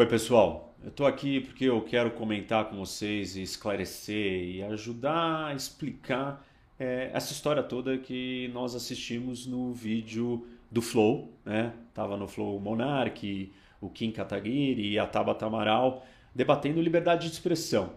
Oi, pessoal. Eu estou aqui porque eu quero comentar com vocês e esclarecer e ajudar a explicar é, essa história toda que nós assistimos no vídeo do Flow, né? Tava no Flow Monark, o Kim Kataguiri e a Tabata Amaral debatendo liberdade de expressão.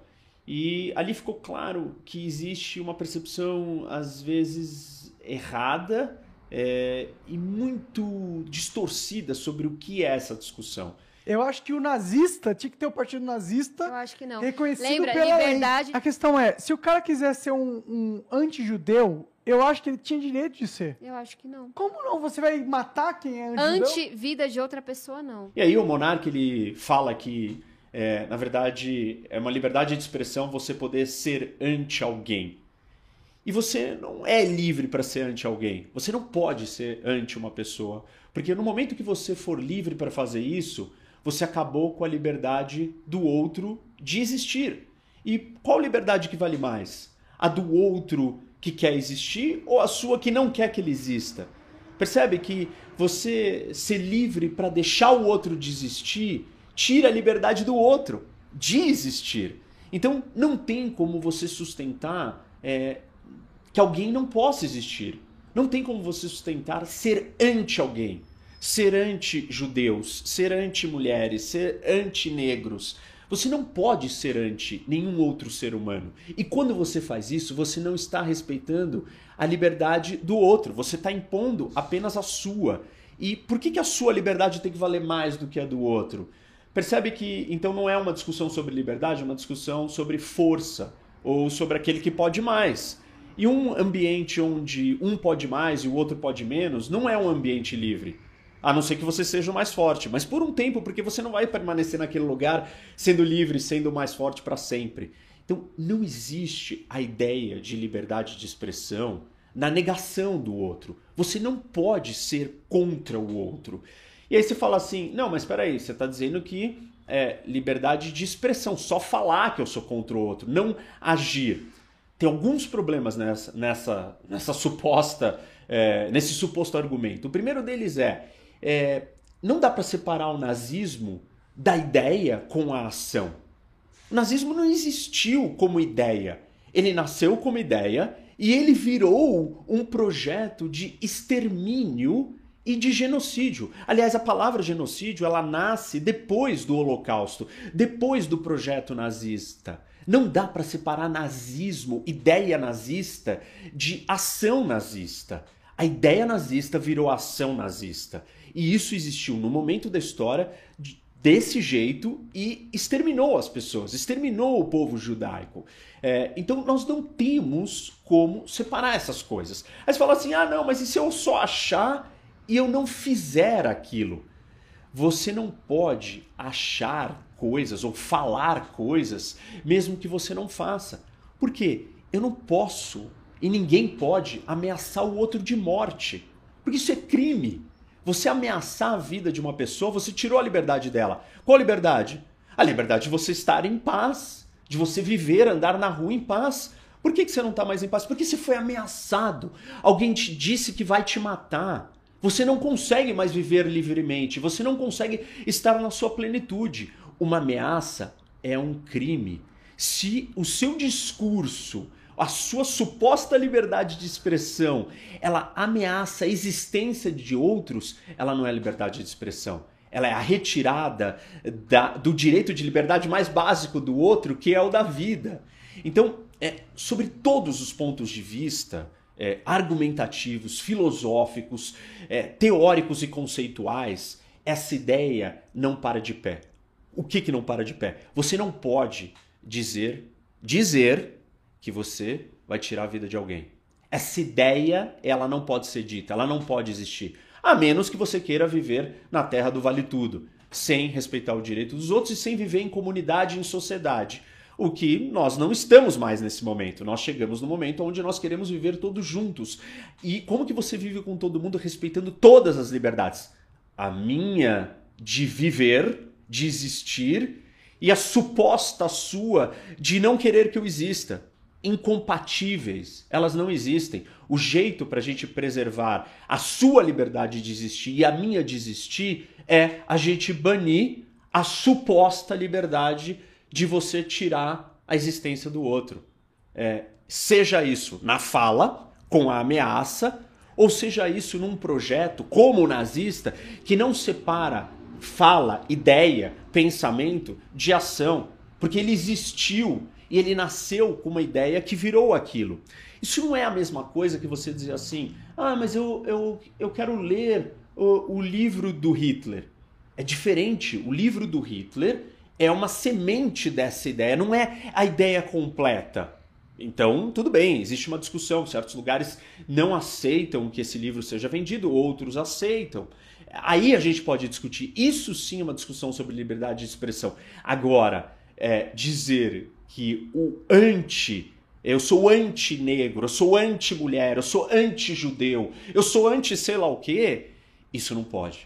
E ali ficou claro que existe uma percepção, às vezes, errada é, e muito distorcida sobre o que é essa discussão. Eu acho que o nazista tinha que ter o partido nazista. Eu acho que não. Reconhecido Lembra, pela liberdade. lei. A questão é, se o cara quiser ser um, um anti-judeu, eu acho que ele tinha direito de ser. Eu acho que não. Como não? Você vai matar quem é anti-judeu? Anti-vida de outra pessoa, não. E aí o monarca ele fala que, é, na verdade, é uma liberdade de expressão você poder ser anti alguém. E você não é livre para ser anti alguém. Você não pode ser anti uma pessoa. Porque no momento que você for livre para fazer isso, você acabou com a liberdade do outro de existir. E qual liberdade que vale mais? A do outro que quer existir ou a sua que não quer que ele exista? Percebe que você ser livre para deixar o outro de existir tira a liberdade do outro de existir. Então não tem como você sustentar é, que alguém não possa existir. Não tem como você sustentar ser anti alguém, ser anti-judeus, ser anti-mulheres, ser anti-negros. Você não pode ser anti nenhum outro ser humano. E quando você faz isso, você não está respeitando a liberdade do outro, você está impondo apenas a sua. E por que, que a sua liberdade tem que valer mais do que a do outro? Percebe que então não é uma discussão sobre liberdade, é uma discussão sobre força ou sobre aquele que pode mais. E um ambiente onde um pode mais e o outro pode menos não é um ambiente livre. A não ser que você seja o mais forte, mas por um tempo, porque você não vai permanecer naquele lugar sendo livre, sendo o mais forte para sempre. Então, não existe a ideia de liberdade de expressão na negação do outro. Você não pode ser contra o outro. E aí você fala assim: não, mas espera aí, você está dizendo que é liberdade de expressão, só falar que eu sou contra o outro, não agir. Tem alguns problemas nessa, nessa, nessa suposta, é, nesse suposto argumento. O primeiro deles é, é não dá para separar o nazismo da ideia com a ação. O nazismo não existiu como ideia. Ele nasceu como ideia e ele virou um projeto de extermínio e de genocídio. Aliás, a palavra genocídio ela nasce depois do Holocausto, depois do projeto nazista. Não dá para separar nazismo, ideia nazista, de ação nazista. A ideia nazista virou ação nazista. E isso existiu no momento da história desse jeito e exterminou as pessoas, exterminou o povo judaico. É, então nós não temos como separar essas coisas. Aí você fala assim: ah, não, mas e se eu só achar e eu não fizer aquilo? Você não pode achar coisas ou falar coisas mesmo que você não faça. Por quê? Eu não posso e ninguém pode ameaçar o outro de morte. Porque isso é crime. Você ameaçar a vida de uma pessoa, você tirou a liberdade dela. Qual liberdade? A liberdade de você estar em paz, de você viver, andar na rua em paz. Por que, que você não está mais em paz? Porque você foi ameaçado. Alguém te disse que vai te matar. Você não consegue mais viver livremente. Você não consegue estar na sua plenitude. Uma ameaça é um crime. Se o seu discurso, a sua suposta liberdade de expressão, ela ameaça a existência de outros, ela não é liberdade de expressão. Ela é a retirada da, do direito de liberdade mais básico do outro, que é o da vida. Então, é, sobre todos os pontos de vista, é, argumentativos, filosóficos, é, teóricos e conceituais, essa ideia não para de pé. O que, que não para de pé? Você não pode dizer, dizer que você vai tirar a vida de alguém. Essa ideia, ela não pode ser dita, ela não pode existir. A menos que você queira viver na terra do vale tudo, sem respeitar o direito dos outros e sem viver em comunidade, em sociedade. O que nós não estamos mais nesse momento. Nós chegamos no momento onde nós queremos viver todos juntos. E como que você vive com todo mundo respeitando todas as liberdades? A minha de viver, de existir, e a suposta sua de não querer que eu exista. Incompatíveis, elas não existem. O jeito para a gente preservar a sua liberdade de existir e a minha de existir é a gente banir a suposta liberdade de você tirar a existência do outro. É, seja isso na fala, com a ameaça, ou seja isso num projeto como o nazista, que não separa fala, ideia, pensamento de ação, porque ele existiu e ele nasceu com uma ideia que virou aquilo. Isso não é a mesma coisa que você dizer assim: ah, mas eu, eu, eu quero ler o, o livro do Hitler. É diferente. O livro do Hitler é uma semente dessa ideia, não é a ideia completa. Então, tudo bem, existe uma discussão. Certos lugares não aceitam que esse livro seja vendido, outros aceitam. Aí a gente pode discutir. Isso sim é uma discussão sobre liberdade de expressão. Agora, é, dizer que o anti, eu sou anti-negro, eu sou anti-mulher, eu sou anti-judeu, eu sou anti sei lá o quê, isso não pode.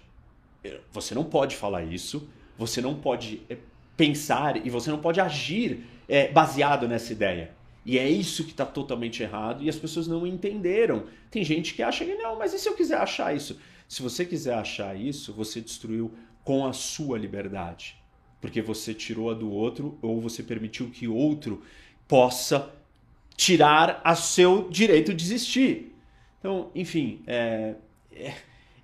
Você não pode falar isso, você não pode é, pensar e você não pode agir é, baseado nessa ideia. E é isso que está totalmente errado e as pessoas não entenderam. Tem gente que acha que não, mas e se eu quiser achar isso? Se você quiser achar isso, você destruiu com a sua liberdade. Porque você tirou a do outro ou você permitiu que outro possa tirar a seu direito de existir. Então, enfim, é, é,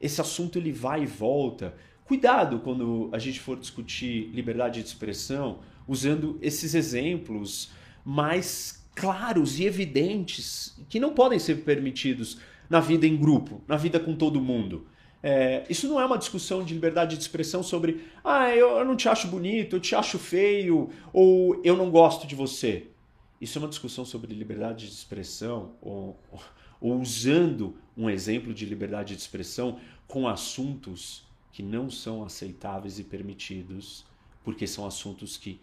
esse assunto ele vai e volta. Cuidado quando a gente for discutir liberdade de expressão usando esses exemplos mais claros e evidentes que não podem ser permitidos na vida em grupo, na vida com todo mundo. É, isso não é uma discussão de liberdade de expressão sobre ah, eu, eu não te acho bonito, eu te acho feio, ou eu não gosto de você. Isso é uma discussão sobre liberdade de expressão, ou, ou usando um exemplo de liberdade de expressão com assuntos que não são aceitáveis e permitidos, porque são assuntos que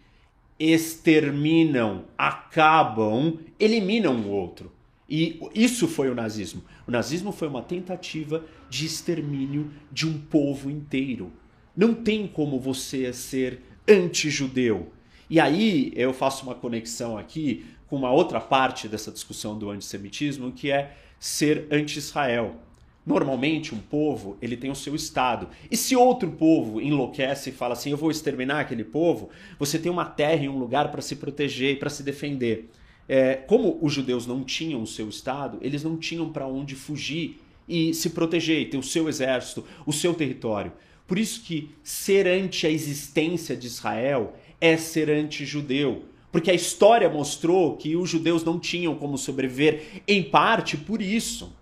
exterminam, acabam, eliminam o outro. E isso foi o nazismo. O nazismo foi uma tentativa de extermínio de um povo inteiro. Não tem como você ser anti-judeu. E aí eu faço uma conexão aqui com uma outra parte dessa discussão do antissemitismo, que é ser anti-Israel. Normalmente um povo ele tem o seu estado. E se outro povo enlouquece e fala assim, eu vou exterminar aquele povo, você tem uma terra e um lugar para se proteger e para se defender é, como os judeus não tinham o seu Estado, eles não tinham para onde fugir e se proteger, e ter o seu exército, o seu território. Por isso que ser ante a existência de Israel é ser anti-judeu. Porque a história mostrou que os judeus não tinham como sobreviver, em parte por isso.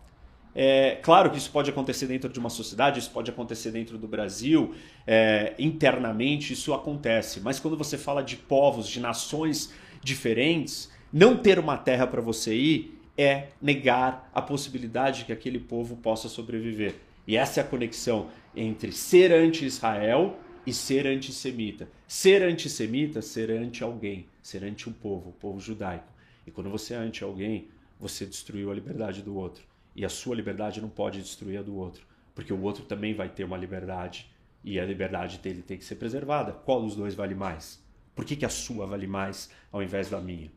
É, claro que isso pode acontecer dentro de uma sociedade, isso pode acontecer dentro do Brasil, é, internamente isso acontece. Mas quando você fala de povos, de nações diferentes, não ter uma terra para você ir é negar a possibilidade de que aquele povo possa sobreviver. E essa é a conexão entre ser anti-Israel e ser antissemita. Ser antissemita, ser anti alguém, ser anti um povo, o povo judaico. E quando você é anti alguém, você destruiu a liberdade do outro. E a sua liberdade não pode destruir a do outro, porque o outro também vai ter uma liberdade e a liberdade dele tem que ser preservada. Qual dos dois vale mais? Por que, que a sua vale mais ao invés da minha?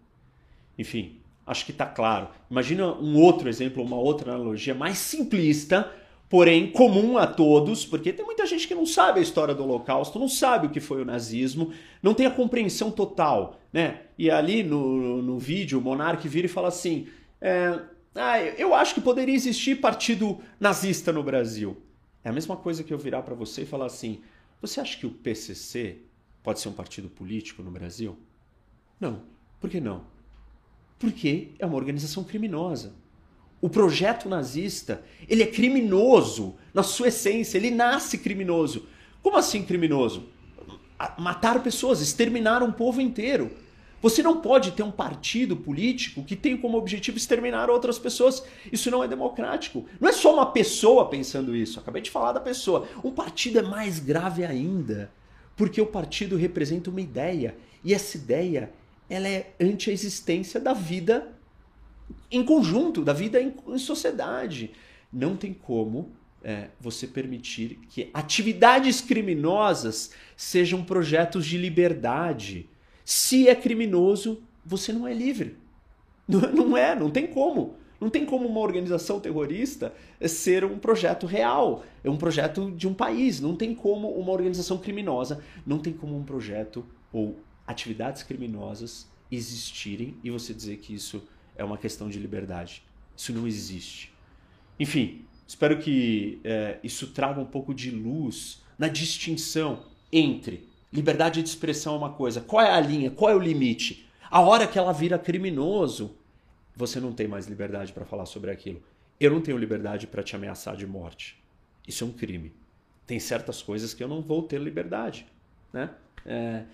Enfim, acho que está claro. Imagina um outro exemplo, uma outra analogia mais simplista, porém comum a todos, porque tem muita gente que não sabe a história do Holocausto, não sabe o que foi o nazismo, não tem a compreensão total, né? E ali no, no vídeo o Monark vira e fala assim: é, ah, eu acho que poderia existir partido nazista no Brasil. É a mesma coisa que eu virar para você e falar assim: você acha que o PCC pode ser um partido político no Brasil? Não. Por que não? Porque é uma organização criminosa. O projeto nazista, ele é criminoso na sua essência, ele nasce criminoso. Como assim criminoso? Matar pessoas, exterminar um povo inteiro. Você não pode ter um partido político que tem como objetivo exterminar outras pessoas. Isso não é democrático. Não é só uma pessoa pensando isso. Acabei de falar da pessoa. Um partido é mais grave ainda, porque o partido representa uma ideia e essa ideia ela é anti a existência da vida em conjunto, da vida em, em sociedade. Não tem como é, você permitir que atividades criminosas sejam projetos de liberdade. Se é criminoso, você não é livre. Não, não é, não tem como. Não tem como uma organização terrorista ser um projeto real, é um projeto de um país. Não tem como uma organização criminosa, não tem como um projeto ou atividades criminosas existirem e você dizer que isso é uma questão de liberdade. Isso não existe. Enfim, espero que é, isso traga um pouco de luz na distinção entre liberdade de expressão é uma coisa, qual é a linha, qual é o limite. A hora que ela vira criminoso, você não tem mais liberdade para falar sobre aquilo. Eu não tenho liberdade para te ameaçar de morte. Isso é um crime. Tem certas coisas que eu não vou ter liberdade, né? É,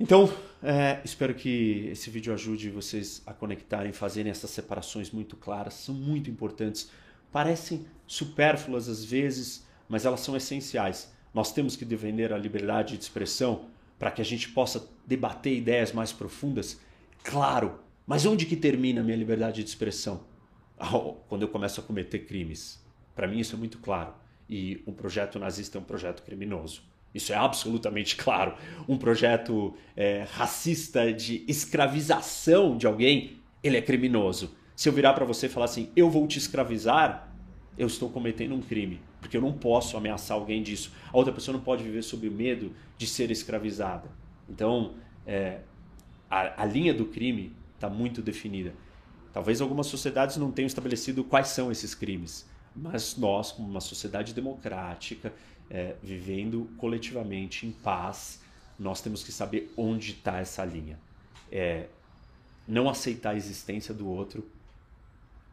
então, é, espero que esse vídeo ajude vocês a conectarem, fazerem essas separações muito claras, são muito importantes. Parecem supérfluas às vezes, mas elas são essenciais. Nós temos que defender a liberdade de expressão para que a gente possa debater ideias mais profundas. Claro, mas onde que termina a minha liberdade de expressão? Quando eu começo a cometer crimes. Para mim isso é muito claro. E um projeto nazista é um projeto criminoso. Isso é absolutamente claro. Um projeto é, racista de escravização de alguém, ele é criminoso. Se eu virar para você e falar assim, eu vou te escravizar, eu estou cometendo um crime, porque eu não posso ameaçar alguém disso. A outra pessoa não pode viver sob o medo de ser escravizada. Então, é, a, a linha do crime está muito definida. Talvez algumas sociedades não tenham estabelecido quais são esses crimes, mas nós, como uma sociedade democrática, é, vivendo coletivamente em paz, nós temos que saber onde está essa linha. É, não aceitar a existência do outro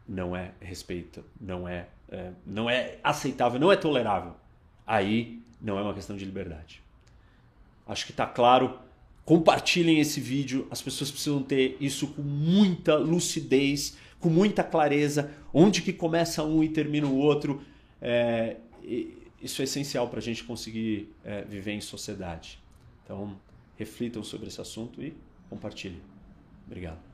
não é respeito, não é, é, não é aceitável, não é tolerável. Aí não é uma questão de liberdade. Acho que está claro. Compartilhem esse vídeo. As pessoas precisam ter isso com muita lucidez, com muita clareza. Onde que começa um e termina o outro. É, isso é essencial para a gente conseguir é, viver em sociedade. Então, reflitam sobre esse assunto e compartilhem. Obrigado.